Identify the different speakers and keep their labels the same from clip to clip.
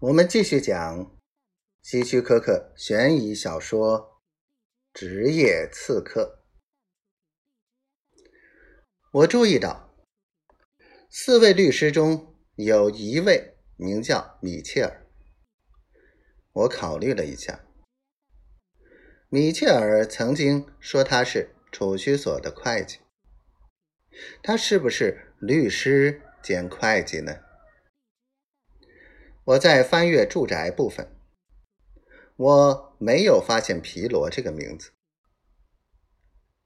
Speaker 1: 我们继续讲希区柯克悬疑小说《职业刺客》。我注意到，四位律师中有一位名叫米切尔。我考虑了一下，米切尔曾经说他是储蓄所的会计，他是不是律师兼会计呢？我在翻阅住宅部分，我没有发现皮罗这个名字。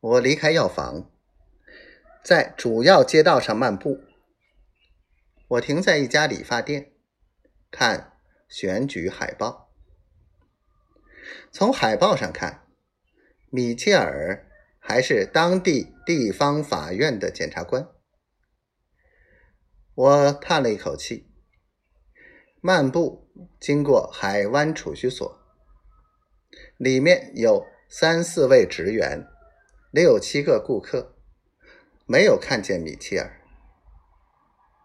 Speaker 1: 我离开药房，在主要街道上漫步。我停在一家理发店，看选举海报。从海报上看，米切尔还是当地地方法院的检察官。我叹了一口气。漫步经过海湾储蓄所，里面有三四位职员，六七个顾客，没有看见米切尔，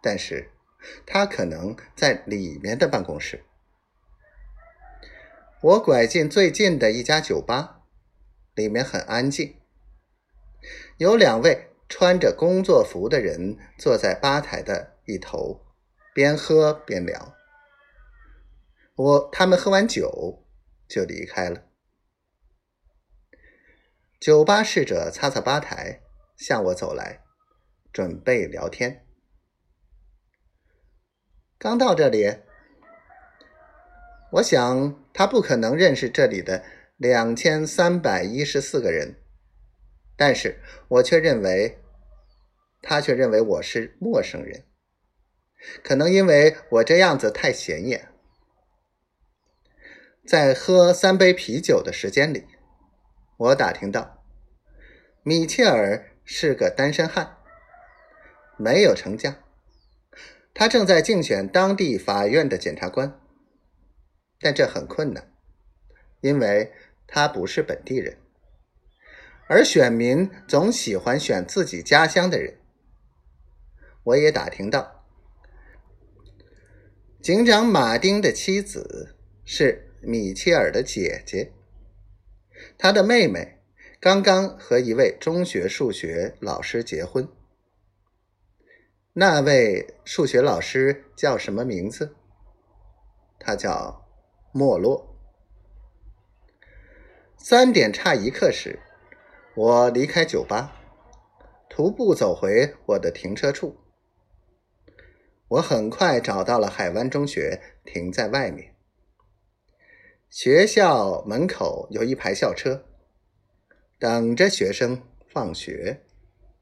Speaker 1: 但是他可能在里面的办公室。我拐进最近的一家酒吧，里面很安静，有两位穿着工作服的人坐在吧台的一头，边喝边聊。我他们喝完酒就离开了。酒吧侍者擦擦吧台，向我走来，准备聊天。刚到这里，我想他不可能认识这里的两千三百一十四个人，但是我却认为，他却认为我是陌生人，可能因为我这样子太显眼。在喝三杯啤酒的时间里，我打听到，米切尔是个单身汉，没有成家。他正在竞选当地法院的检察官，但这很困难，因为他不是本地人，而选民总喜欢选自己家乡的人。我也打听到，警长马丁的妻子是。米切尔的姐姐，他的妹妹刚刚和一位中学数学老师结婚。那位数学老师叫什么名字？他叫莫洛。三点差一刻时，我离开酒吧，徒步走回我的停车处。我很快找到了海湾中学，停在外面。学校门口有一排校车，等着学生放学。